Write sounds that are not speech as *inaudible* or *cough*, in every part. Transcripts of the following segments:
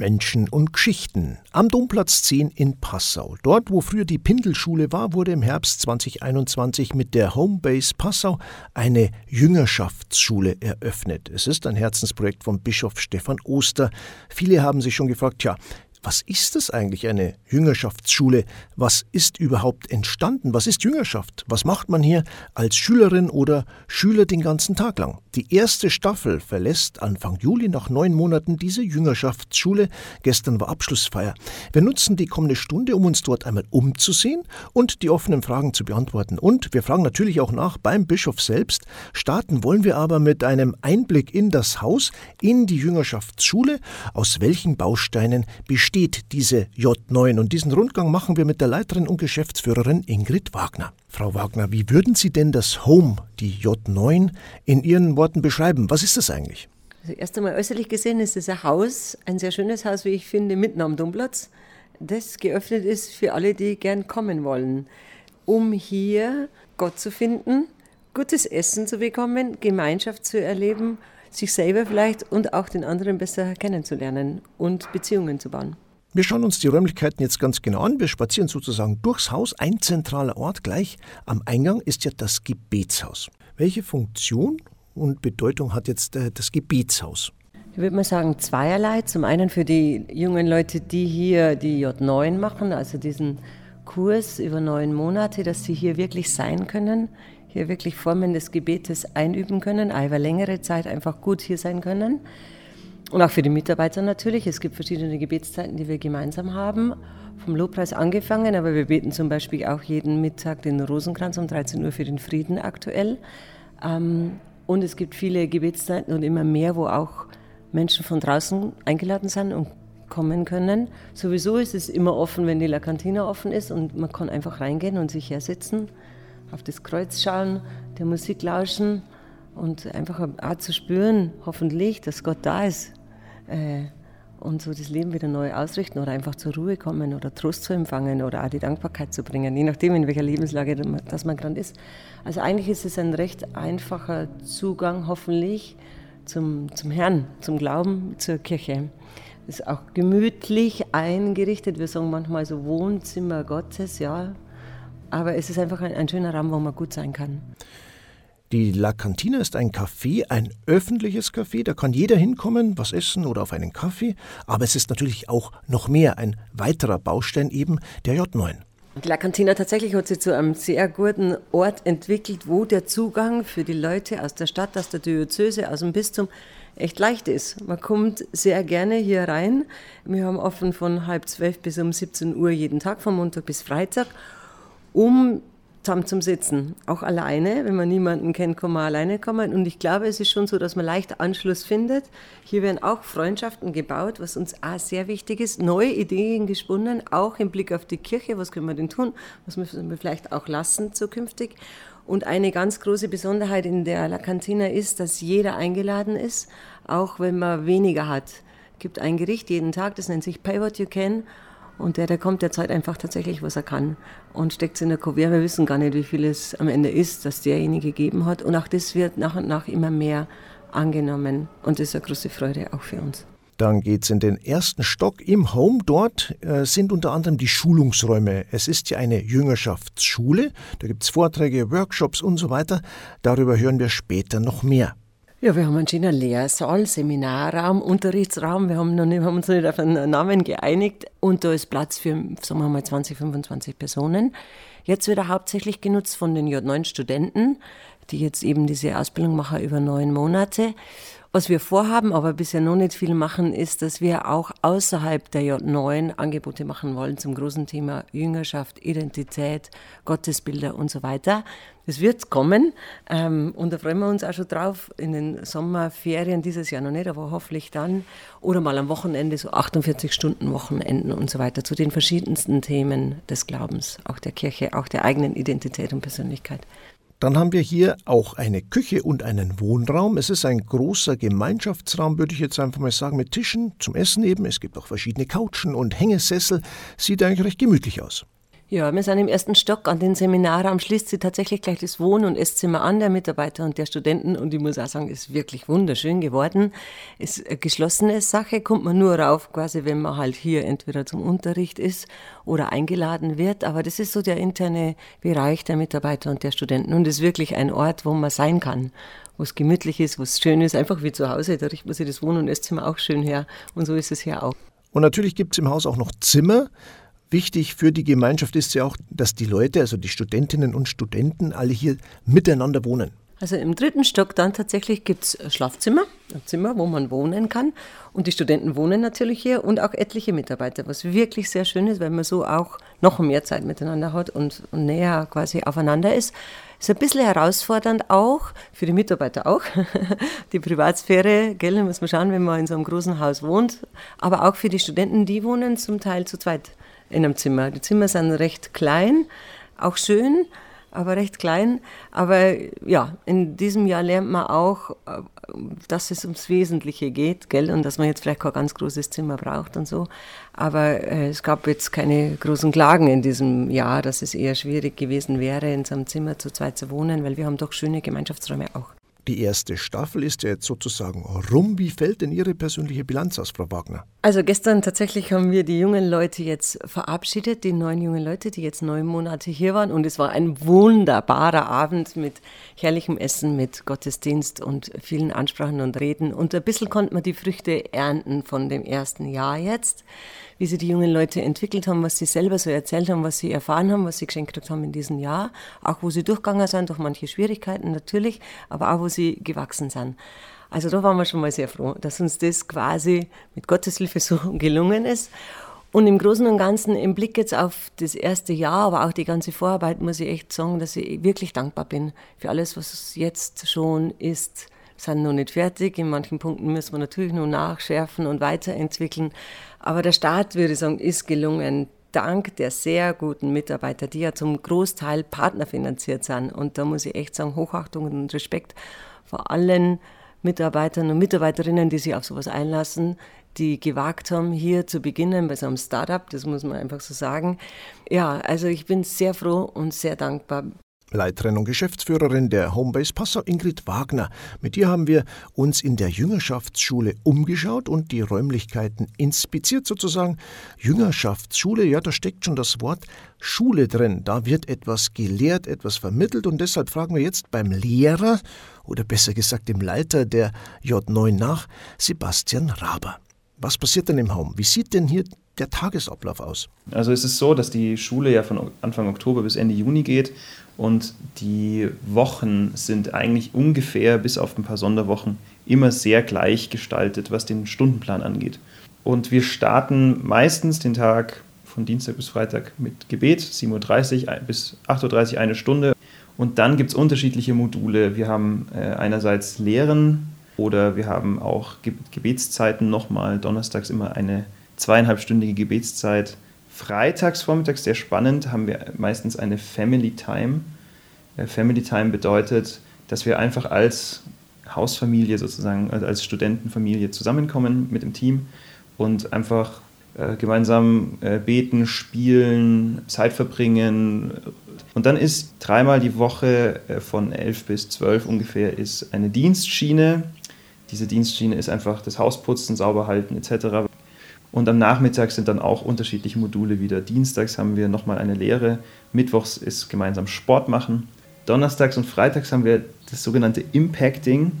Menschen und Geschichten. Am Domplatz 10 in Passau. Dort, wo früher die Pindelschule war, wurde im Herbst 2021 mit der Homebase Passau eine Jüngerschaftsschule eröffnet. Es ist ein Herzensprojekt von Bischof Stefan Oster. Viele haben sich schon gefragt, ja, was ist das eigentlich, eine Jüngerschaftsschule? Was ist überhaupt entstanden? Was ist Jüngerschaft? Was macht man hier als Schülerin oder Schüler den ganzen Tag lang? Die erste Staffel verlässt Anfang Juli nach neun Monaten diese Jüngerschaftsschule. Gestern war Abschlussfeier. Wir nutzen die kommende Stunde, um uns dort einmal umzusehen und die offenen Fragen zu beantworten. Und wir fragen natürlich auch nach beim Bischof selbst. Starten wollen wir aber mit einem Einblick in das Haus, in die Jüngerschaftsschule. Aus welchen Bausteinen besteht steht diese J9? Und diesen Rundgang machen wir mit der Leiterin und Geschäftsführerin Ingrid Wagner. Frau Wagner, wie würden Sie denn das Home, die J9, in Ihren Worten beschreiben? Was ist das eigentlich? Also erst einmal äußerlich gesehen ist es ein Haus, ein sehr schönes Haus, wie ich finde, mitten am Domplatz, das geöffnet ist für alle, die gern kommen wollen, um hier Gott zu finden, gutes Essen zu bekommen, Gemeinschaft zu erleben sich selber vielleicht und auch den anderen besser kennenzulernen und Beziehungen zu bauen. Wir schauen uns die Räumlichkeiten jetzt ganz genau an. Wir spazieren sozusagen durchs Haus. Ein zentraler Ort gleich am Eingang ist ja das Gebetshaus. Welche Funktion und Bedeutung hat jetzt äh, das Gebetshaus? Ich würde mal sagen zweierlei. Zum einen für die jungen Leute, die hier die J9 machen, also diesen Kurs über neun Monate, dass sie hier wirklich sein können, hier wirklich Formen des Gebetes einüben können, über längere Zeit einfach gut hier sein können. Und auch für die Mitarbeiter natürlich. Es gibt verschiedene Gebetszeiten, die wir gemeinsam haben. Vom Lobpreis angefangen, aber wir beten zum Beispiel auch jeden Mittag den Rosenkranz um 13 Uhr für den Frieden aktuell. Ähm, und es gibt viele Gebetszeiten und immer mehr, wo auch Menschen von draußen eingeladen sind und kommen können. Sowieso ist es immer offen, wenn die La Cantina offen ist und man kann einfach reingehen und sich hersetzen auf das Kreuz schauen, der Musik lauschen und einfach auch zu spüren, hoffentlich, dass Gott da ist. Äh, und so das Leben wieder neu ausrichten oder einfach zur Ruhe kommen oder Trost zu empfangen oder auch die Dankbarkeit zu bringen, je nachdem, in welcher Lebenslage das man gerade ist. Also eigentlich ist es ein recht einfacher Zugang, hoffentlich, zum, zum Herrn, zum Glauben, zur Kirche. Es ist auch gemütlich eingerichtet. Wir sagen manchmal so Wohnzimmer Gottes, ja, aber es ist einfach ein, ein schöner Raum, wo man gut sein kann. Die La Cantina ist ein Café, ein öffentliches Café, da kann jeder hinkommen, was essen oder auf einen Kaffee, aber es ist natürlich auch noch mehr, ein weiterer Baustein eben der J9. Die La Cantina tatsächlich hat sich zu einem sehr guten Ort entwickelt, wo der Zugang für die Leute aus der Stadt, aus der Diözese, aus dem Bistum echt leicht ist. Man kommt sehr gerne hier rein. Wir haben offen von halb zwölf bis um 17 Uhr jeden Tag, von Montag bis Freitag um zusammen zum Sitzen. Auch alleine, wenn man niemanden kennt, kann man alleine kommen. Und ich glaube, es ist schon so, dass man leicht Anschluss findet. Hier werden auch Freundschaften gebaut, was uns auch sehr wichtig ist. Neue Ideen gesponnen, auch im Blick auf die Kirche. Was können wir denn tun? Was müssen wir vielleicht auch lassen zukünftig? Und eine ganz große Besonderheit in der La Cantina ist, dass jeder eingeladen ist, auch wenn man weniger hat. Es gibt ein Gericht jeden Tag, das nennt sich Pay What You Can. Und der, der kommt, der zahlt einfach tatsächlich, was er kann und steckt es in der Kuvert. Wir wissen gar nicht, wie viel es am Ende ist, dass derjenige gegeben hat. Und auch das wird nach und nach immer mehr angenommen. Und das ist eine große Freude auch für uns. Dann geht es in den ersten Stock im Home. Dort äh, sind unter anderem die Schulungsräume. Es ist ja eine Jüngerschaftsschule. Da gibt es Vorträge, Workshops und so weiter. Darüber hören wir später noch mehr. Ja, wir haben einen schönen Lehrsaal, Seminarraum, Unterrichtsraum. Wir haben, noch nicht, haben uns noch nicht auf einen Namen geeinigt. Und da ist Platz für, sagen wir mal, 20, 25 Personen. Jetzt wird er hauptsächlich genutzt von den J9-Studenten, die jetzt eben diese Ausbildung machen über neun Monate. Was wir vorhaben, aber bisher noch nicht viel machen, ist, dass wir auch außerhalb der J9 Angebote machen wollen zum großen Thema Jüngerschaft, Identität, Gottesbilder und so weiter. Das wird kommen ähm, und da freuen wir uns auch schon drauf in den Sommerferien dieses Jahr noch nicht, aber hoffentlich dann oder mal am Wochenende, so 48 Stunden Wochenenden und so weiter zu den verschiedensten Themen des Glaubens, auch der Kirche, auch der eigenen Identität und Persönlichkeit. Dann haben wir hier auch eine Küche und einen Wohnraum. Es ist ein großer Gemeinschaftsraum, würde ich jetzt einfach mal sagen, mit Tischen zum Essen eben. Es gibt auch verschiedene Couchen und Hängesessel. Sieht eigentlich recht gemütlich aus. Ja, wir sind im ersten Stock an den Seminarraum, schließt sie tatsächlich gleich das Wohn- und Esszimmer an der Mitarbeiter und der Studenten. Und ich muss auch sagen, ist wirklich wunderschön geworden. Ist eine geschlossene Sache, kommt man nur rauf, quasi wenn man halt hier entweder zum Unterricht ist oder eingeladen wird, aber das ist so der interne Bereich der Mitarbeiter und der Studenten. Und ist wirklich ein Ort, wo man sein kann, wo es gemütlich ist, wo es schön ist, einfach wie zu Hause, da riecht man sich das Wohn- und Esszimmer auch schön her. Und so ist es hier auch. Und natürlich gibt es im Haus auch noch Zimmer, Wichtig für die Gemeinschaft ist ja auch, dass die Leute, also die Studentinnen und Studenten, alle hier miteinander wohnen. Also im dritten Stock dann tatsächlich gibt es Schlafzimmer, ein Zimmer, wo man wohnen kann. Und die Studenten wohnen natürlich hier und auch etliche Mitarbeiter, was wirklich sehr schön ist, weil man so auch noch mehr Zeit miteinander hat und, und näher quasi aufeinander ist. Ist ein bisschen herausfordernd auch, für die Mitarbeiter auch, *laughs* die Privatsphäre, gell, muss man schauen, wenn man in so einem großen Haus wohnt, aber auch für die Studenten, die wohnen zum Teil zu zweit in einem Zimmer. Die Zimmer sind recht klein, auch schön, aber recht klein. Aber ja, in diesem Jahr lernt man auch, äh, dass es ums Wesentliche geht, gell, und dass man jetzt vielleicht kein ganz großes Zimmer braucht und so. Aber äh, es gab jetzt keine großen Klagen in diesem Jahr, dass es eher schwierig gewesen wäre, in so einem Zimmer zu zweit zu wohnen, weil wir haben doch schöne Gemeinschaftsräume auch. Die erste Staffel ist ja jetzt sozusagen rum. Wie fällt denn Ihre persönliche Bilanz aus, Frau Wagner? Also gestern tatsächlich haben wir die jungen Leute jetzt verabschiedet, die neun jungen Leute, die jetzt neun Monate hier waren. Und es war ein wunderbarer Abend mit herrlichem Essen, mit Gottesdienst und vielen Ansprachen und Reden. Und ein bisschen konnte man die Früchte ernten von dem ersten Jahr jetzt wie sich die jungen Leute entwickelt haben, was sie selber so erzählt haben, was sie erfahren haben, was sie geschenkt haben in diesem Jahr, auch wo sie durchgegangen sind durch manche Schwierigkeiten natürlich, aber auch wo sie gewachsen sind. Also da waren wir schon mal sehr froh, dass uns das quasi mit Gottes Hilfe so *laughs* gelungen ist. Und im Großen und Ganzen im Blick jetzt auf das erste Jahr, aber auch die ganze Vorarbeit, muss ich echt sagen, dass ich wirklich dankbar bin für alles, was jetzt schon ist. Sind noch nicht fertig. In manchen Punkten müssen wir natürlich noch nachschärfen und weiterentwickeln. Aber der Start, würde ich sagen, ist gelungen. Dank der sehr guten Mitarbeiter, die ja zum Großteil partnerfinanziert sind. Und da muss ich echt sagen, Hochachtung und Respekt vor allen Mitarbeitern und Mitarbeiterinnen, die sich auf sowas einlassen, die gewagt haben, hier zu beginnen bei so einem Startup, das muss man einfach so sagen. Ja, also ich bin sehr froh und sehr dankbar. Leiterin und Geschäftsführerin der Homebase Passau, Ingrid Wagner. Mit ihr haben wir uns in der Jüngerschaftsschule umgeschaut und die Räumlichkeiten inspiziert sozusagen. Jüngerschaftsschule, ja, da steckt schon das Wort Schule drin. Da wird etwas gelehrt, etwas vermittelt und deshalb fragen wir jetzt beim Lehrer oder besser gesagt dem Leiter der J9 nach, Sebastian Raber. Was passiert denn im Home? Wie sieht denn hier der Tagesablauf aus? Also es ist so, dass die Schule ja von Anfang Oktober bis Ende Juni geht und die Wochen sind eigentlich ungefähr, bis auf ein paar Sonderwochen, immer sehr gleich gestaltet, was den Stundenplan angeht. Und wir starten meistens den Tag von Dienstag bis Freitag mit Gebet, 7.30 Uhr bis 8.30 Uhr eine Stunde. Und dann gibt es unterschiedliche Module. Wir haben äh, einerseits Lehren oder wir haben auch Gebetszeiten nochmal. Donnerstags immer eine zweieinhalbstündige Gebetszeit Freitags vormittags, sehr spannend, haben wir meistens eine Family Time. Äh, Family Time bedeutet, dass wir einfach als Hausfamilie sozusagen, also als Studentenfamilie zusammenkommen mit dem Team und einfach äh, gemeinsam äh, beten, spielen, Zeit verbringen. Und dann ist dreimal die Woche von 11 bis 12 ungefähr ist eine Dienstschiene. Diese Dienstschiene ist einfach das Hausputzen, Sauberhalten etc. Und am Nachmittag sind dann auch unterschiedliche Module wieder. Dienstags haben wir nochmal eine Lehre, Mittwochs ist gemeinsam Sport machen. Donnerstags und Freitags haben wir das sogenannte Impacting.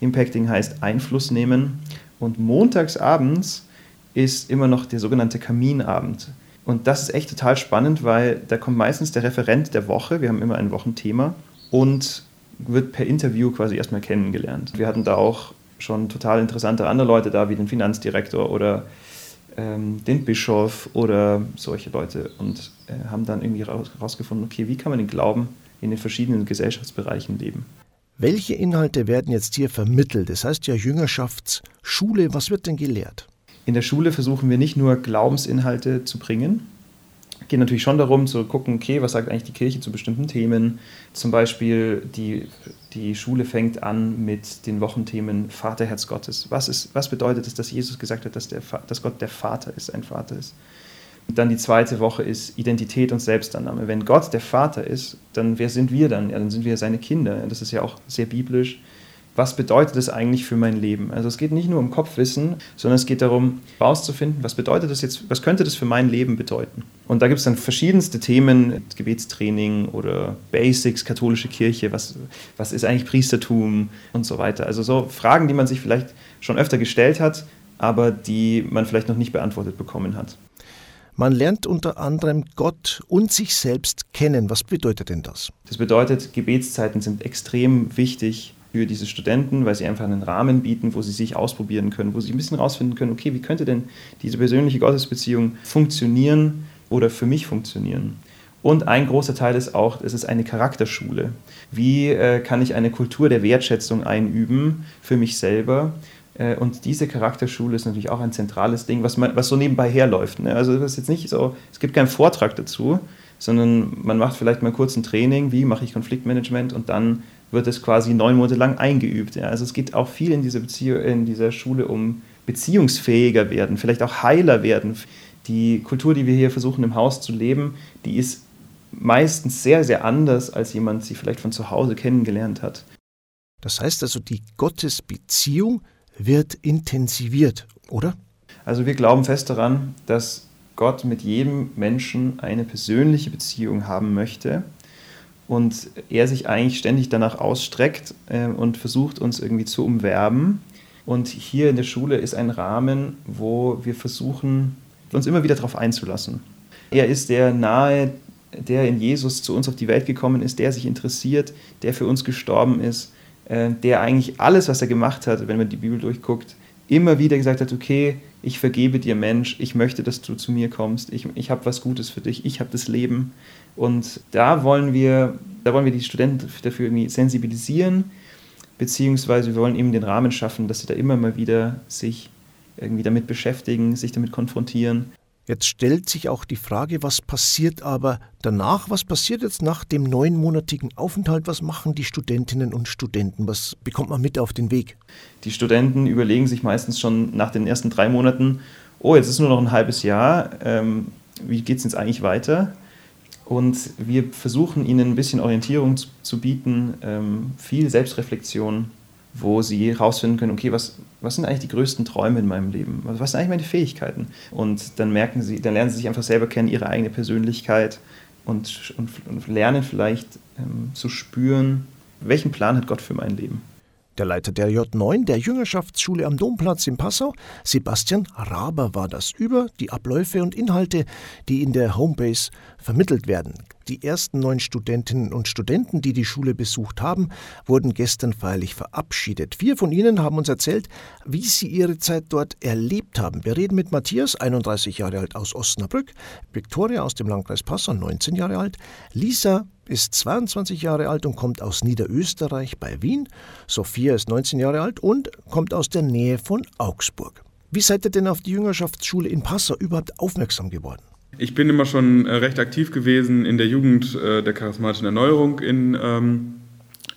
Impacting heißt Einfluss nehmen. Und montags abends ist immer noch der sogenannte Kaminabend. Und das ist echt total spannend, weil da kommt meistens der Referent der Woche, wir haben immer ein Wochenthema, und wird per Interview quasi erstmal kennengelernt. Wir hatten da auch schon total interessante andere Leute da, wie den Finanzdirektor oder ähm, den Bischof oder solche Leute und äh, haben dann irgendwie herausgefunden, okay, wie kann man den Glauben in den verschiedenen Gesellschaftsbereichen leben. Welche Inhalte werden jetzt hier vermittelt? Das heißt ja Jüngerschaftsschule. Was wird denn gelehrt? In der Schule versuchen wir nicht nur Glaubensinhalte zu bringen, geht natürlich schon darum zu gucken, okay, was sagt eigentlich die Kirche zu bestimmten Themen. Zum Beispiel die, die Schule fängt an mit den Wochenthemen Vaterherz Gottes. Was, ist, was bedeutet es, dass Jesus gesagt hat, dass, der, dass Gott der Vater ist, ein Vater ist? Dann die zweite Woche ist Identität und Selbstannahme. Wenn Gott der Vater ist, dann wer sind wir dann? Ja, dann sind wir seine Kinder. Das ist ja auch sehr biblisch. Was bedeutet das eigentlich für mein Leben? Also es geht nicht nur um Kopfwissen, sondern es geht darum, herauszufinden, was bedeutet das jetzt, was könnte das für mein Leben bedeuten? Und da gibt es dann verschiedenste Themen, Gebetstraining oder Basics, katholische Kirche, was, was ist eigentlich Priestertum und so weiter. Also so Fragen, die man sich vielleicht schon öfter gestellt hat, aber die man vielleicht noch nicht beantwortet bekommen hat. Man lernt unter anderem Gott und sich selbst kennen. Was bedeutet denn das? Das bedeutet, Gebetszeiten sind extrem wichtig für diese Studenten, weil sie einfach einen Rahmen bieten, wo sie sich ausprobieren können, wo sie ein bisschen herausfinden können, okay, wie könnte denn diese persönliche Gottesbeziehung funktionieren oder für mich funktionieren. Und ein großer Teil ist auch, es ist eine Charakterschule. Wie äh, kann ich eine Kultur der Wertschätzung einüben für mich selber? Äh, und diese Charakterschule ist natürlich auch ein zentrales Ding, was, man, was so nebenbei herläuft. Ne? Also das ist jetzt nicht so, es gibt keinen Vortrag dazu, sondern man macht vielleicht mal kurz ein Training, wie mache ich Konfliktmanagement und dann wird es quasi neun Monate lang eingeübt. Ja? Also es geht auch viel in dieser, Beziehung, in dieser Schule um beziehungsfähiger werden, vielleicht auch heiler werden. Die Kultur, die wir hier versuchen im Haus zu leben, die ist meistens sehr, sehr anders, als jemand sie vielleicht von zu Hause kennengelernt hat. Das heißt also, die Gottesbeziehung wird intensiviert, oder? Also wir glauben fest daran, dass Gott mit jedem Menschen eine persönliche Beziehung haben möchte und er sich eigentlich ständig danach ausstreckt äh, und versucht uns irgendwie zu umwerben. Und hier in der Schule ist ein Rahmen, wo wir versuchen, uns immer wieder darauf einzulassen. Er ist der nahe, der in Jesus zu uns auf die Welt gekommen ist, der sich interessiert, der für uns gestorben ist, äh, der eigentlich alles, was er gemacht hat, wenn man die Bibel durchguckt, immer wieder gesagt hat, okay, ich vergebe dir Mensch, ich möchte, dass du zu mir kommst, ich, ich habe was Gutes für dich, ich habe das Leben. Und da wollen wir, da wollen wir die Studenten dafür irgendwie sensibilisieren, beziehungsweise wir wollen eben den Rahmen schaffen, dass sie da immer mal wieder sich irgendwie damit beschäftigen, sich damit konfrontieren. Jetzt stellt sich auch die Frage, was passiert aber danach? Was passiert jetzt nach dem neunmonatigen Aufenthalt? Was machen die Studentinnen und Studenten? Was bekommt man mit auf den Weg? Die Studenten überlegen sich meistens schon nach den ersten drei Monaten, oh, jetzt ist nur noch ein halbes Jahr, ähm, wie geht es jetzt eigentlich weiter? Und wir versuchen ihnen ein bisschen Orientierung zu, zu bieten, ähm, viel Selbstreflexion wo sie herausfinden können, okay, was, was sind eigentlich die größten Träume in meinem Leben? Was sind eigentlich meine Fähigkeiten? Und dann merken sie, dann lernen sie sich einfach selber kennen, ihre eigene Persönlichkeit und, und, und lernen vielleicht ähm, zu spüren, welchen Plan hat Gott für mein Leben. Der Leiter der J9 der Jüngerschaftsschule am Domplatz in Passau, Sebastian Raber, war das über die Abläufe und Inhalte, die in der Homebase vermittelt werden. Die ersten neun Studentinnen und Studenten, die die Schule besucht haben, wurden gestern feierlich verabschiedet. Vier von ihnen haben uns erzählt, wie sie ihre Zeit dort erlebt haben. Wir reden mit Matthias, 31 Jahre alt aus Osnabrück, Viktoria aus dem Landkreis Passau, 19 Jahre alt, Lisa ist 22 Jahre alt und kommt aus Niederösterreich bei Wien, Sophia ist 19 Jahre alt und kommt aus der Nähe von Augsburg. Wie seid ihr denn auf die Jüngerschaftsschule in Passau überhaupt aufmerksam geworden? Ich bin immer schon äh, recht aktiv gewesen in der Jugend äh, der charismatischen Erneuerung in, ähm,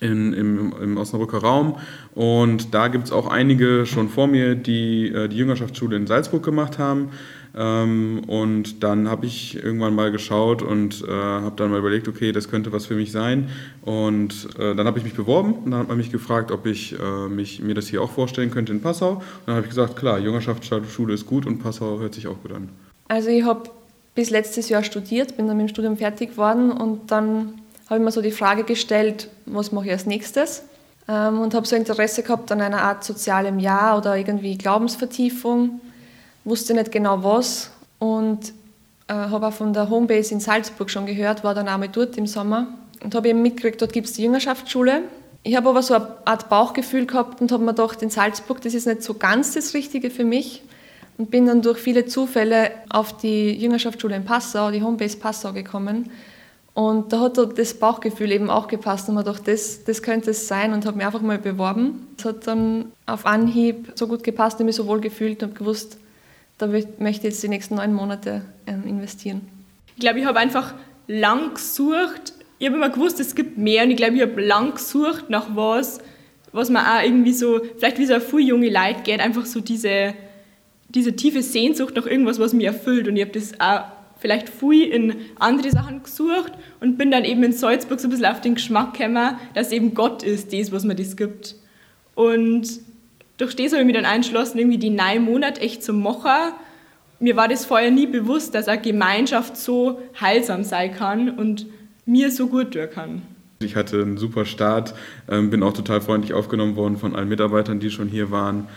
in, im, im Osnabrücker Raum. Und da gibt es auch einige schon vor mir, die äh, die Jüngerschaftsschule in Salzburg gemacht haben. Ähm, und dann habe ich irgendwann mal geschaut und habe dann mal überlegt, okay, das könnte was für mich sein. Und dann habe ich mich beworben und dann hat man mich gefragt, ob ich mich, mir das hier auch vorstellen könnte in Passau. Und dann habe ich gesagt, klar, Jüngerschaftsschule ist gut und Passau hört sich auch gut an. Also ich habe bis letztes Jahr studiert, bin dann mit dem Studium fertig geworden und dann habe ich mir so die Frage gestellt, was mache ich als nächstes? Ähm, und habe so Interesse gehabt an einer Art sozialem Jahr oder irgendwie Glaubensvertiefung, wusste nicht genau was und äh, habe auch von der Homebase in Salzburg schon gehört, war dann einmal dort im Sommer und habe eben mitgekriegt, dort gibt es die Jüngerschaftsschule. Ich habe aber so eine Art Bauchgefühl gehabt und habe mir gedacht, in Salzburg, das ist nicht so ganz das Richtige für mich und bin dann durch viele Zufälle auf die Jüngerschaftsschule in Passau, die Homebase Passau gekommen. Und da hat das Bauchgefühl eben auch gepasst und man dachte, das, das könnte es sein und habe mich einfach mal beworben. Es hat dann auf Anhieb so gut gepasst und mich so wohl gefühlt und gewusst, da möchte ich jetzt die nächsten neun Monate ähm, investieren. Ich glaube, ich habe einfach lang gesucht. Ich habe immer gewusst, es gibt mehr und ich glaube, ich habe lang gesucht nach was, was man auch irgendwie so, vielleicht wie so ein junge Leute geht, einfach so diese diese tiefe Sehnsucht nach irgendwas, was mich erfüllt. Und ich habe das auch vielleicht viel in andere Sachen gesucht und bin dann eben in Salzburg so ein bisschen auf den Geschmack gekommen, dass eben Gott ist, das, was mir das gibt. Und durch das habe ich mich dann entschlossen, irgendwie die neun Monate echt zu machen. Mir war das vorher nie bewusst, dass eine Gemeinschaft so heilsam sein kann und mir so gut tun kann. Ich hatte einen super Start, ähm, bin auch total freundlich aufgenommen worden von allen Mitarbeitern, die schon hier waren.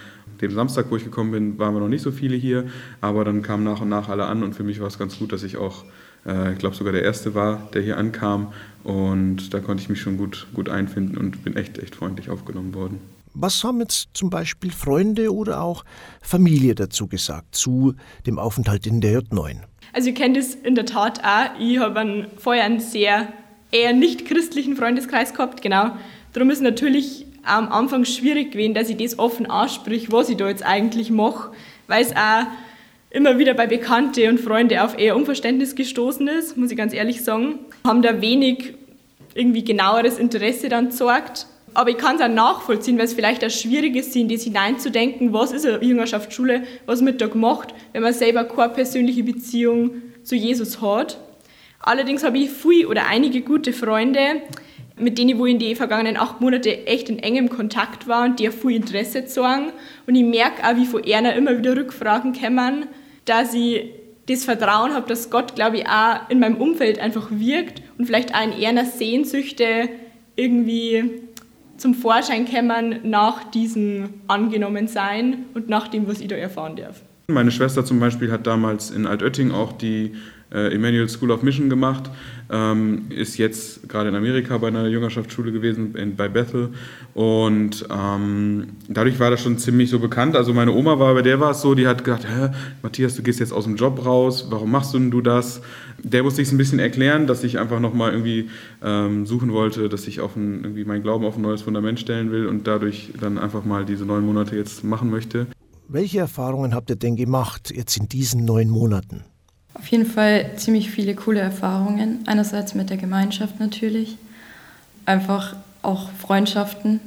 Dem Samstag, wo ich gekommen bin, waren wir noch nicht so viele hier, aber dann kamen nach und nach alle an und für mich war es ganz gut, dass ich auch, äh, ich glaube sogar der Erste war, der hier ankam und da konnte ich mich schon gut, gut einfinden und bin echt, echt freundlich aufgenommen worden. Was haben jetzt zum Beispiel Freunde oder auch Familie dazu gesagt, zu dem Aufenthalt in der J9? Also ich kenne das in der Tat auch. Ich habe vorher einen sehr eher nicht christlichen Freundeskreis gehabt, genau. Darum ist es natürlich am Anfang schwierig gewesen, dass ich das offen ansprich, was ich da jetzt eigentlich mache, weil es auch immer wieder bei Bekannte und Freunde auf eher Unverständnis gestoßen ist, muss ich ganz ehrlich sagen. Haben da wenig irgendwie genaueres Interesse dann gezeigt. Aber ich kann es auch nachvollziehen, weil es vielleicht auch schwierig ist, in das hineinzudenken, was ist eine Jüngerschaftsschule, was wird da gemacht, wenn man selber keine persönliche Beziehung zu Jesus hat. Allerdings habe ich viel oder einige gute Freunde, mit denen ich in die vergangenen acht Monate echt in engem Kontakt war und die viel Interesse zeigen. Und ich merke auch, wie von einer immer wieder Rückfragen kommen, dass ich das Vertrauen habe, dass Gott, glaube ich, auch in meinem Umfeld einfach wirkt und vielleicht auch in einer Sehnsüchte irgendwie zum Vorschein kommen nach diesem Angenommensein und nach dem, was ich da erfahren darf. Meine Schwester zum Beispiel hat damals in Altötting auch die äh, Emmanuel School of Mission gemacht, ähm, ist jetzt gerade in Amerika bei einer Jüngerschaftsschule gewesen, in, bei Bethel. Und ähm, dadurch war das schon ziemlich so bekannt. Also meine Oma war, bei der war es so, die hat gedacht, Hä, Matthias, du gehst jetzt aus dem Job raus, warum machst du denn du das? Der musste ich es ein bisschen erklären, dass ich einfach nochmal irgendwie ähm, suchen wollte, dass ich auf ein, irgendwie meinen Glauben auf ein neues Fundament stellen will und dadurch dann einfach mal diese neun Monate jetzt machen möchte. Welche Erfahrungen habt ihr denn gemacht jetzt in diesen neun Monaten? Auf jeden Fall ziemlich viele coole Erfahrungen. Einerseits mit der Gemeinschaft natürlich, einfach auch Freundschaften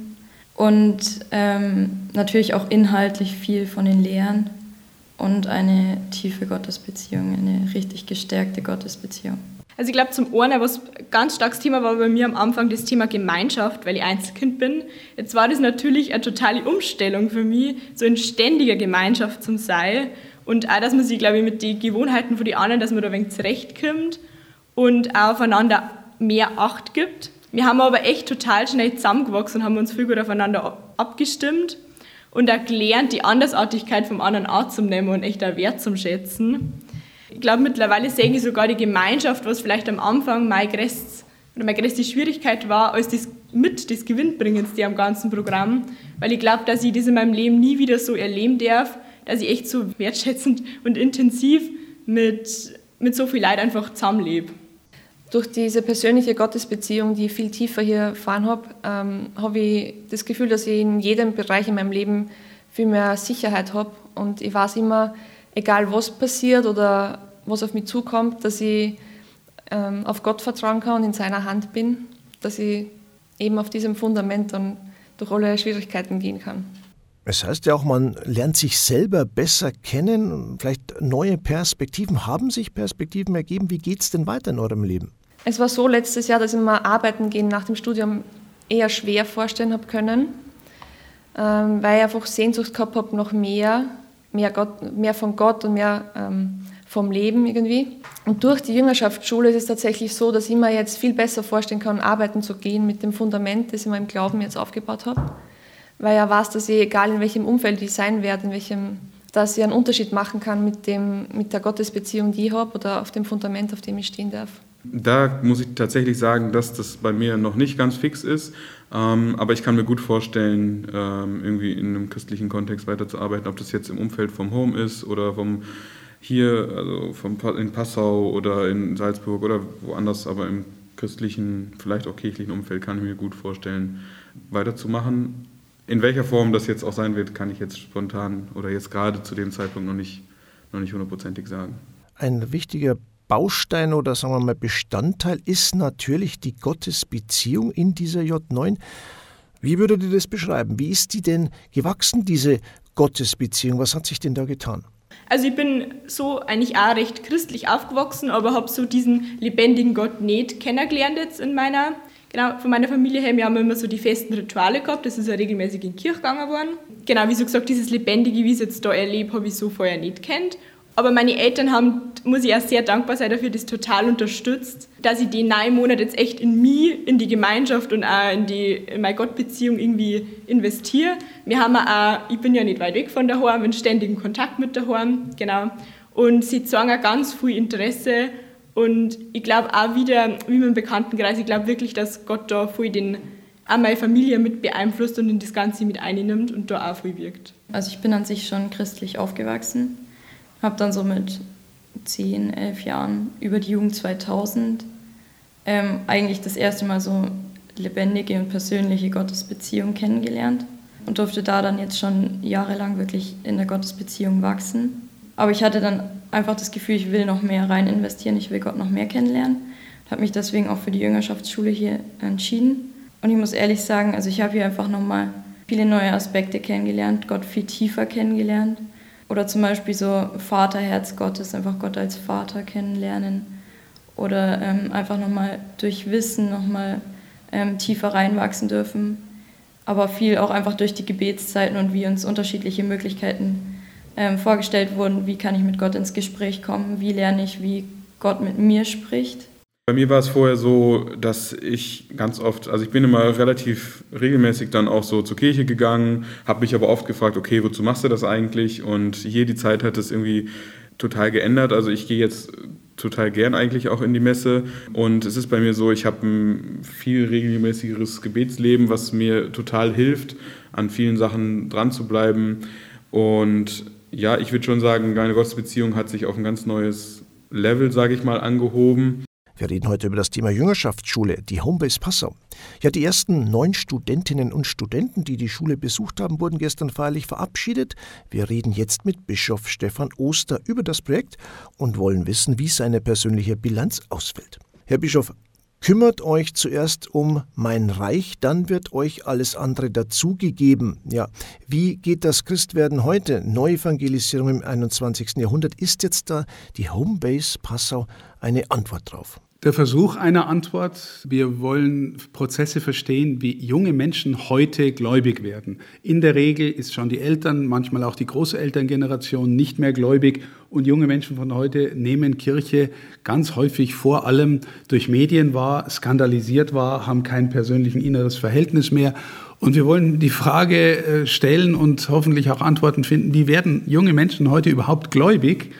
und ähm, natürlich auch inhaltlich viel von den Lehren und eine tiefe Gottesbeziehung, eine richtig gestärkte Gottesbeziehung. Also ich glaube zum einen, was ganz starkes Thema war bei mir am Anfang das Thema Gemeinschaft, weil ich Einzelkind bin. Jetzt war das natürlich eine totale Umstellung für mich, so in ständiger Gemeinschaft zu sein und auch, dass man sich, glaube ich, mit den Gewohnheiten von den anderen, dass man da ein wenig zurechtkommt und auch aufeinander mehr Acht gibt. Wir haben aber echt total schnell zusammengewachsen und haben uns viel gut aufeinander abgestimmt und auch gelernt, die Andersartigkeit vom anderen anzunehmen und echt auch Wert zum Schätzen. Ich glaube, mittlerweile sehe ich sogar die Gemeinschaft, was vielleicht am Anfang meine größte, oder meine größte Schwierigkeit war, als das mit das Gewinnbringendste am ganzen Programm, weil ich glaube, dass ich das in meinem Leben nie wieder so erleben darf, dass ich echt so wertschätzend und intensiv mit, mit so viel Leid einfach zusammenlebe. Durch diese persönliche Gottesbeziehung, die ich viel tiefer hier erfahren habe, ähm, habe ich das Gefühl, dass ich in jedem Bereich in meinem Leben viel mehr Sicherheit habe. Und ich weiß immer, egal was passiert oder was auf mich zukommt, dass ich ähm, auf Gott vertrauen kann und in seiner Hand bin, dass ich eben auf diesem Fundament dann durch alle Schwierigkeiten gehen kann. Es heißt ja auch, man lernt sich selber besser kennen, vielleicht neue Perspektiven. Haben sich Perspektiven ergeben? Wie geht es denn weiter in eurem Leben? Es war so letztes Jahr, dass ich mir arbeiten gehen nach dem Studium eher schwer vorstellen habe können, ähm, weil ich einfach Sehnsucht gehabt habe noch mehr, mehr, Gott, mehr von Gott und mehr ähm, vom Leben irgendwie. Und durch die Jüngerschaftsschule ist es tatsächlich so, dass ich mir jetzt viel besser vorstellen kann, arbeiten zu gehen mit dem Fundament, das ich in meinem Glauben jetzt aufgebaut habe weil er weiß, dass ich, egal in welchem Umfeld ich sein werde, in welchem, dass ich einen Unterschied machen kann mit, dem, mit der Gottesbeziehung, die ich habe oder auf dem Fundament, auf dem ich stehen darf. Da muss ich tatsächlich sagen, dass das bei mir noch nicht ganz fix ist. Ähm, aber ich kann mir gut vorstellen, ähm, irgendwie in einem christlichen Kontext weiterzuarbeiten, ob das jetzt im Umfeld vom Home ist oder vom hier, also vom, in Passau oder in Salzburg oder woanders, aber im christlichen, vielleicht auch kirchlichen Umfeld kann ich mir gut vorstellen, weiterzumachen. In welcher Form das jetzt auch sein wird, kann ich jetzt spontan oder jetzt gerade zu dem Zeitpunkt noch nicht, noch nicht hundertprozentig sagen. Ein wichtiger Baustein oder sagen wir mal Bestandteil ist natürlich die Gottesbeziehung in dieser J9. Wie würdet ihr das beschreiben? Wie ist die denn gewachsen, diese Gottesbeziehung? Was hat sich denn da getan? Also ich bin so eigentlich auch recht christlich aufgewachsen, aber habe so diesen lebendigen Gott nicht kennengelernt jetzt in meiner, genau, von meiner Familie her. Wir haben immer so die festen Rituale gehabt, das ist ja regelmäßig in die Kirche gegangen worden. Genau, wie so gesagt, dieses Lebendige, wie ich es jetzt da erlebe, habe ich so vorher nicht kennt. Aber meine Eltern haben, muss ich auch sehr dankbar sein dafür, das total unterstützt, dass ich den neun Monate jetzt echt in mich, in die Gemeinschaft und auch in, die, in meine Gottbeziehung irgendwie investiere. Wir haben auch, ich bin ja nicht weit weg von daheim, in ständigem Kontakt mit daheim, genau. Und sie zeigen auch ganz viel Interesse und ich glaube auch wieder, wie im Bekanntenkreis, ich glaube wirklich, dass Gott da viel den, auch meine Familie mit beeinflusst und in das Ganze mit einnimmt und da auch viel wirkt. Also ich bin an sich schon christlich aufgewachsen habe dann so mit 10, 11 Jahren über die Jugend 2000 ähm, eigentlich das erste Mal so lebendige und persönliche Gottesbeziehung kennengelernt und durfte da dann jetzt schon jahrelang wirklich in der Gottesbeziehung wachsen. Aber ich hatte dann einfach das Gefühl, ich will noch mehr rein investieren, ich will Gott noch mehr kennenlernen. Habe mich deswegen auch für die Jüngerschaftsschule hier entschieden. Und ich muss ehrlich sagen, also ich habe hier einfach nochmal viele neue Aspekte kennengelernt, Gott viel tiefer kennengelernt oder zum Beispiel so Vaterherz Gottes, einfach Gott als Vater kennenlernen. Oder ähm, einfach nochmal durch Wissen nochmal ähm, tiefer reinwachsen dürfen. Aber viel auch einfach durch die Gebetszeiten und wie uns unterschiedliche Möglichkeiten ähm, vorgestellt wurden. Wie kann ich mit Gott ins Gespräch kommen? Wie lerne ich, wie Gott mit mir spricht? Bei mir war es vorher so, dass ich ganz oft, also ich bin immer relativ regelmäßig dann auch so zur Kirche gegangen, habe mich aber oft gefragt, okay, wozu machst du das eigentlich? Und hier die Zeit hat es irgendwie total geändert. Also ich gehe jetzt total gern eigentlich auch in die Messe und es ist bei mir so, ich habe ein viel regelmäßigeres Gebetsleben, was mir total hilft, an vielen Sachen dran zu bleiben. Und ja, ich würde schon sagen, meine Gottesbeziehung hat sich auf ein ganz neues Level, sage ich mal, angehoben. Wir reden heute über das Thema Jüngerschaftsschule, die Homebase Passau. Ja, die ersten neun Studentinnen und Studenten, die die Schule besucht haben, wurden gestern feierlich verabschiedet. Wir reden jetzt mit Bischof Stefan Oster über das Projekt und wollen wissen, wie seine persönliche Bilanz ausfällt. Herr Bischof, Kümmert euch zuerst um mein Reich, dann wird euch alles andere dazugegeben. Ja, wie geht das Christwerden heute? Neuevangelisierung im 21. Jahrhundert. Ist jetzt da die Homebase Passau eine Antwort drauf? Der Versuch einer Antwort. Wir wollen Prozesse verstehen, wie junge Menschen heute gläubig werden. In der Regel ist schon die Eltern, manchmal auch die Großelterngeneration nicht mehr gläubig und junge Menschen von heute nehmen Kirche ganz häufig vor allem durch Medien wahr, skandalisiert wahr, haben kein persönlichen inneres Verhältnis mehr. Und wir wollen die Frage äh, stellen und hoffentlich auch Antworten finden, wie werden junge Menschen heute überhaupt gläubig?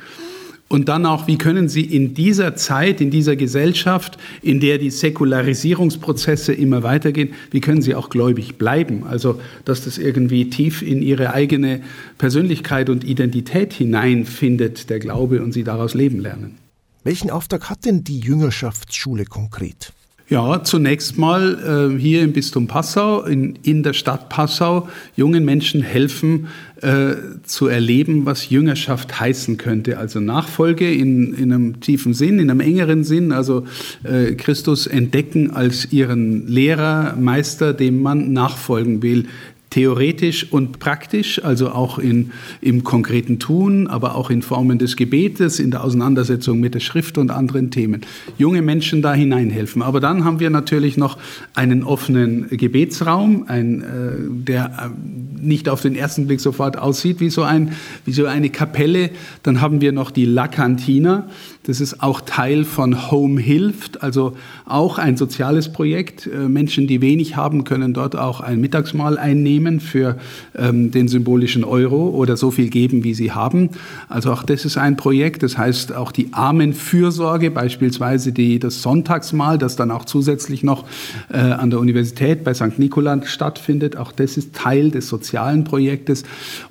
Und dann auch, wie können Sie in dieser Zeit, in dieser Gesellschaft, in der die Säkularisierungsprozesse immer weitergehen, wie können Sie auch gläubig bleiben? Also, dass das irgendwie tief in Ihre eigene Persönlichkeit und Identität hineinfindet, der Glaube, und Sie daraus leben lernen. Welchen Auftrag hat denn die Jüngerschaftsschule konkret? Ja, zunächst mal äh, hier im Bistum Passau, in, in der Stadt Passau, jungen Menschen helfen äh, zu erleben, was Jüngerschaft heißen könnte. Also Nachfolge in, in einem tiefen Sinn, in einem engeren Sinn, also äh, Christus entdecken als ihren Lehrer, Meister, dem man nachfolgen will theoretisch und praktisch, also auch in, im konkreten Tun, aber auch in Formen des Gebetes, in der Auseinandersetzung mit der Schrift und anderen Themen. Junge Menschen da hineinhelfen. Aber dann haben wir natürlich noch einen offenen Gebetsraum, ein, äh, der äh, nicht auf den ersten Blick sofort aussieht wie so, ein, wie so eine Kapelle. Dann haben wir noch die La Cantina. Das ist auch Teil von Home Hilft, also auch ein soziales Projekt. Äh, Menschen, die wenig haben, können dort auch ein Mittagsmahl einnehmen für ähm, den symbolischen Euro oder so viel geben, wie sie haben. Also auch das ist ein Projekt. Das heißt auch die Armenfürsorge, beispielsweise die, das Sonntagsmahl, das dann auch zusätzlich noch äh, an der Universität bei St. Nikolas stattfindet. Auch das ist Teil des sozialen Projektes.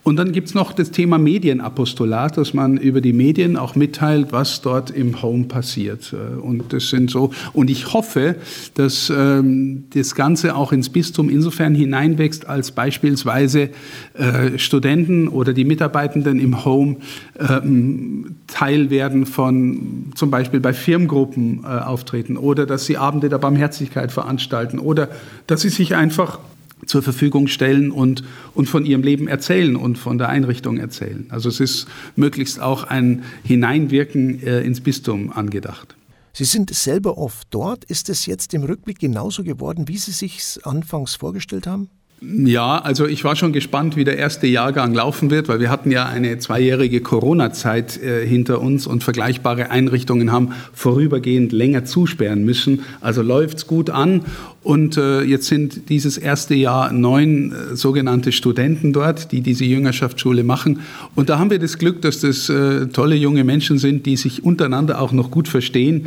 Und dann gibt es noch das Thema Medienapostolat, dass man über die Medien auch mitteilt, was dort dort im Home passiert. Äh, und das sind so, und ich hoffe, dass ähm, das Ganze auch ins Bistum insofern hineinwächst, als beispielsweise äh, Studenten oder die Mitarbeitenden im Home ähm, Teil werden von zum Beispiel bei Firmengruppen äh, auftreten oder dass sie Abende der Barmherzigkeit veranstalten oder dass sie sich einfach zur Verfügung stellen und, und von ihrem Leben erzählen und von der Einrichtung erzählen. Also es ist möglichst auch ein Hineinwirken äh, ins Bistum angedacht. Sie sind selber oft dort. Ist es jetzt im Rückblick genauso geworden, wie Sie sich anfangs vorgestellt haben? Ja, also ich war schon gespannt, wie der erste Jahrgang laufen wird, weil wir hatten ja eine zweijährige Corona-Zeit äh, hinter uns und vergleichbare Einrichtungen haben vorübergehend länger zusperren müssen. Also läuft's gut an und äh, jetzt sind dieses erste Jahr neun äh, sogenannte Studenten dort, die diese Jüngerschaftsschule machen. Und da haben wir das Glück, dass das äh, tolle junge Menschen sind, die sich untereinander auch noch gut verstehen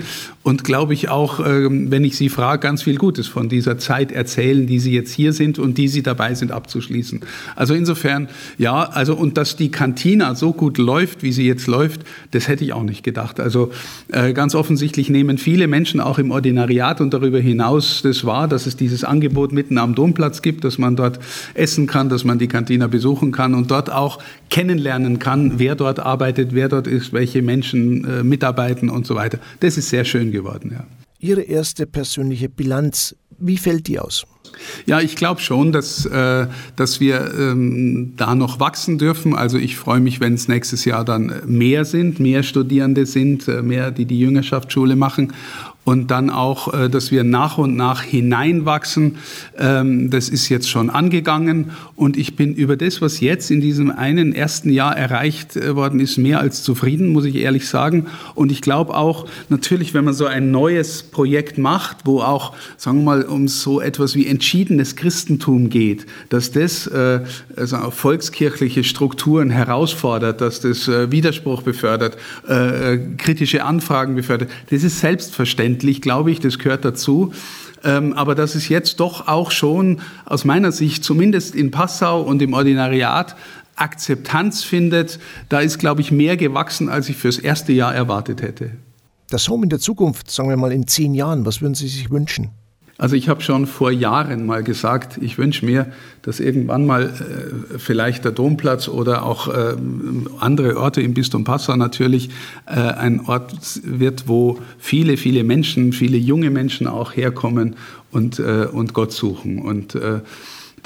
und glaube ich auch, ähm, wenn ich sie frage, ganz viel Gutes von dieser Zeit erzählen, die sie jetzt hier sind und die sie dabei sind abzuschließen. Also insofern, ja, also und dass die Kantina so gut läuft, wie sie jetzt läuft, das hätte ich auch nicht gedacht. Also äh, ganz offensichtlich nehmen viele Menschen auch im Ordinariat und darüber hinaus das wahr, dass es dieses Angebot mitten am Domplatz gibt, dass man dort essen kann, dass man die Kantina besuchen kann und dort auch kennenlernen kann, wer dort arbeitet, wer dort ist, welche Menschen äh, mitarbeiten und so weiter. Das ist sehr schön geworden, ja. Ihre erste persönliche Bilanz, wie fällt die aus? Ja, ich glaube schon, dass, äh, dass wir ähm, da noch wachsen dürfen. Also ich freue mich, wenn es nächstes Jahr dann mehr sind, mehr Studierende sind, äh, mehr, die die Jüngerschaftsschule machen und dann auch, äh, dass wir nach und nach hineinwachsen. Ähm, das ist jetzt schon angegangen und ich bin über das, was jetzt in diesem einen ersten Jahr erreicht äh, worden ist, mehr als zufrieden, muss ich ehrlich sagen. Und ich glaube auch, natürlich, wenn man so ein neues Projekt macht, wo auch, sagen wir mal, um so etwas wie entschiedenes Christentum geht, dass das äh, also volkskirchliche Strukturen herausfordert, dass das Widerspruch befördert, kritische Anfragen befördert, das ist selbstverständlich endlich, glaube ich, das gehört dazu. Ähm, aber dass es jetzt doch auch schon aus meiner Sicht, zumindest in Passau und im Ordinariat, Akzeptanz findet, da ist, glaube ich, mehr gewachsen, als ich fürs erste Jahr erwartet hätte. Das Home in der Zukunft, sagen wir mal in zehn Jahren, was würden Sie sich wünschen? Also ich habe schon vor Jahren mal gesagt, ich wünsche mir, dass irgendwann mal äh, vielleicht der Domplatz oder auch äh, andere Orte im Bistum Passau natürlich äh, ein Ort wird, wo viele, viele Menschen, viele junge Menschen auch herkommen und, äh, und Gott suchen. Und äh,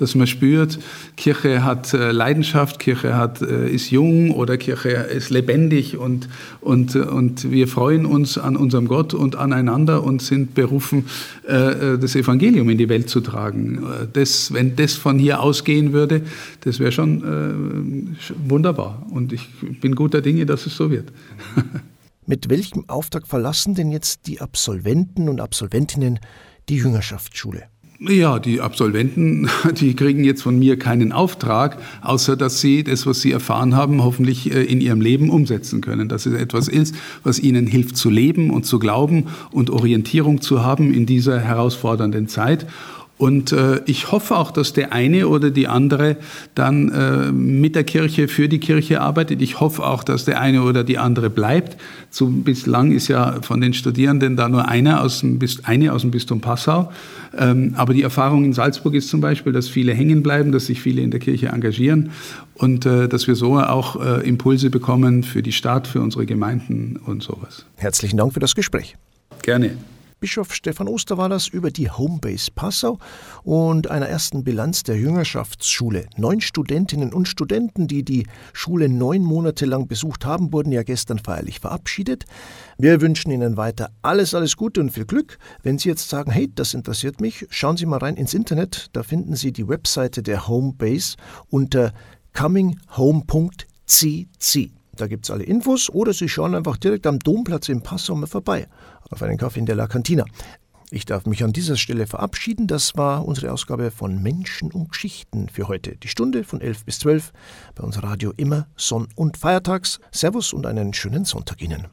dass man spürt, Kirche hat äh, Leidenschaft, Kirche hat, äh, ist jung oder Kirche ist lebendig und, und, und wir freuen uns an unserem Gott und aneinander und sind berufen, äh, das Evangelium in die Welt zu tragen. Das, wenn das von hier ausgehen würde, das wäre schon wunderbar. Und ich bin guter Dinge, dass es so wird. *laughs* Mit welchem Auftrag verlassen denn jetzt die Absolventen und Absolventinnen die Jüngerschaftsschule? Ja, die Absolventen, *laughs* die kriegen jetzt von mir keinen Auftrag, außer dass sie das, was sie erfahren haben, hoffentlich äh, in ihrem Leben umsetzen können. Dass es etwas ist, was ihnen hilft zu leben und zu glauben und Orientierung zu haben in dieser herausfordernden Zeit. Und äh, ich hoffe auch, dass der eine oder die andere dann äh, mit der Kirche für die Kirche arbeitet. Ich hoffe auch, dass der eine oder die andere bleibt. Zu, bislang ist ja von den Studierenden da nur einer aus dem, eine aus dem Bistum Passau. Ähm, aber die Erfahrung in Salzburg ist zum Beispiel, dass viele hängen bleiben, dass sich viele in der Kirche engagieren und äh, dass wir so auch äh, Impulse bekommen für die Stadt, für unsere Gemeinden und sowas. Herzlichen Dank für das Gespräch. Gerne. Bischof Stefan Oster war das über die Homebase Passau und einer ersten Bilanz der Jüngerschaftsschule. Neun Studentinnen und Studenten, die die Schule neun Monate lang besucht haben, wurden ja gestern feierlich verabschiedet. Wir wünschen Ihnen weiter alles, alles Gute und viel Glück. Wenn Sie jetzt sagen, hey, das interessiert mich, schauen Sie mal rein ins Internet. Da finden Sie die Webseite der Homebase unter cominghome.cc. Da gibt es alle Infos oder Sie schauen einfach direkt am Domplatz in Passau mal vorbei auf einen Kaffee in der La Cantina. Ich darf mich an dieser Stelle verabschieden. Das war unsere Ausgabe von Menschen und Geschichten für heute. Die Stunde von 11 bis 12 bei uns Radio immer Sonn- und Feiertags. Servus und einen schönen Sonntag Ihnen.